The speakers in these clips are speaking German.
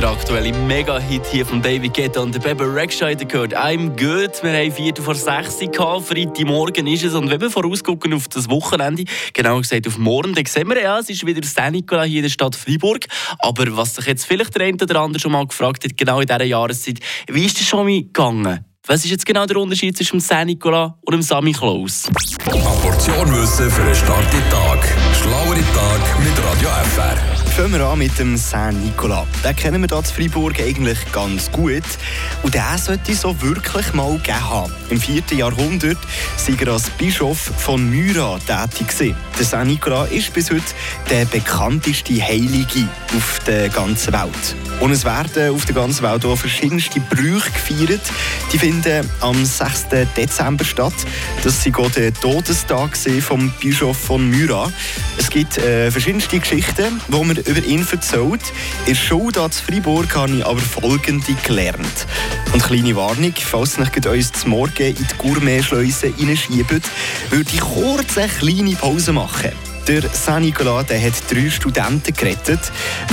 Der aktuelle Mega-Hit hier von David Guetta und der Bebe Rexha gehört «I'm good». Wir haben 4 vor 6 Uhr Freitagmorgen ist es. Und wenn wir vorausgucken auf das Wochenende, genau gesagt auf morgen, dann sehen wir ja, es ist wieder Saint-Nicolas hier in der Stadt Freiburg. Aber was sich jetzt vielleicht der eine oder andere schon mal gefragt hat, genau in dieser Jahreszeit, wie ist das schon mal gegangen? Was ist jetzt genau der Unterschied zwischen dem Saint-Nicolas und dem Sammy Klaus? Eine Portion Wissen für einen starken Tag. Schlauere Tag mit Radio FR. Fangen wir an mit dem Saint-Nicolas. Den kennen wir hier in Freiburg eigentlich ganz gut. Und der sollte so wirklich mal gegeben haben. Im 4. Jahrhundert war er als Bischof von Myra tätig. Der Saint-Nicolas ist bis heute der bekannteste Heilige auf der ganzen Welt. Und es werden auf der ganzen Welt auch verschiedenste Brüche gefeiert. Die finden am 6. Dezember statt. Das war der Todestag vom Bischof von Myra. Es gibt äh, verschiedenste Geschichten, die man über ihn erzählt. In der Schule hier in Freiburg habe ich aber folgende gelernt. Und kleine Warnung, falls ihr euch uns zum Morgen in die Gourmet-Schleuse reinschieben, würde ich kurz eine kleine Pause machen. Der Saint-Nicolas hat drei Studenten gerettet.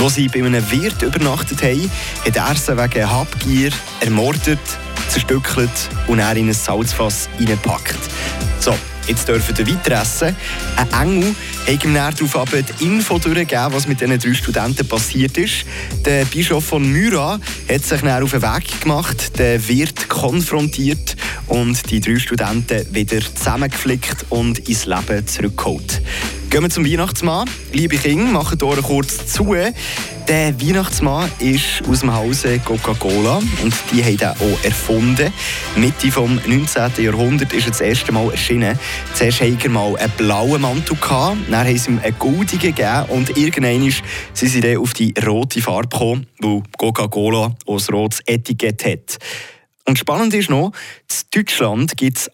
Als sie bei einem Wirt übernachtet haben, hat er sie wegen Habgier ermordet, zerstückelt und er in ein Salzfass hineingepackt. So, Jetzt dürfen wir weiter essen. Ein Engel hat ihm darauf die Info durchgegeben, was mit diesen drei Studenten passiert ist. Der Bischof von Myra hat sich dann auf den Weg gemacht, den Wirt konfrontiert und die drei Studenten wieder zusammengeflickt und ins Leben zurückgeholt. Gehen wir zum Weihnachtsmann. Liebe Kinder, machen hier kurz zu. Der Weihnachtsmann ist aus dem Hause Coca-Cola und die haben ihn auch erfunden. Mitte vom 19. Jahrhundert ist er das erste Mal erschienen. Zuerst hatten er mal einen blauen Mantel, dann haben sie ihm einen goldigen gegeben und irgendwann sind sie dann auf die rote Farbe gekommen, weil Coca-Cola ein rotes Etikett hat. Und spannend ist noch, in Deutschland gibt es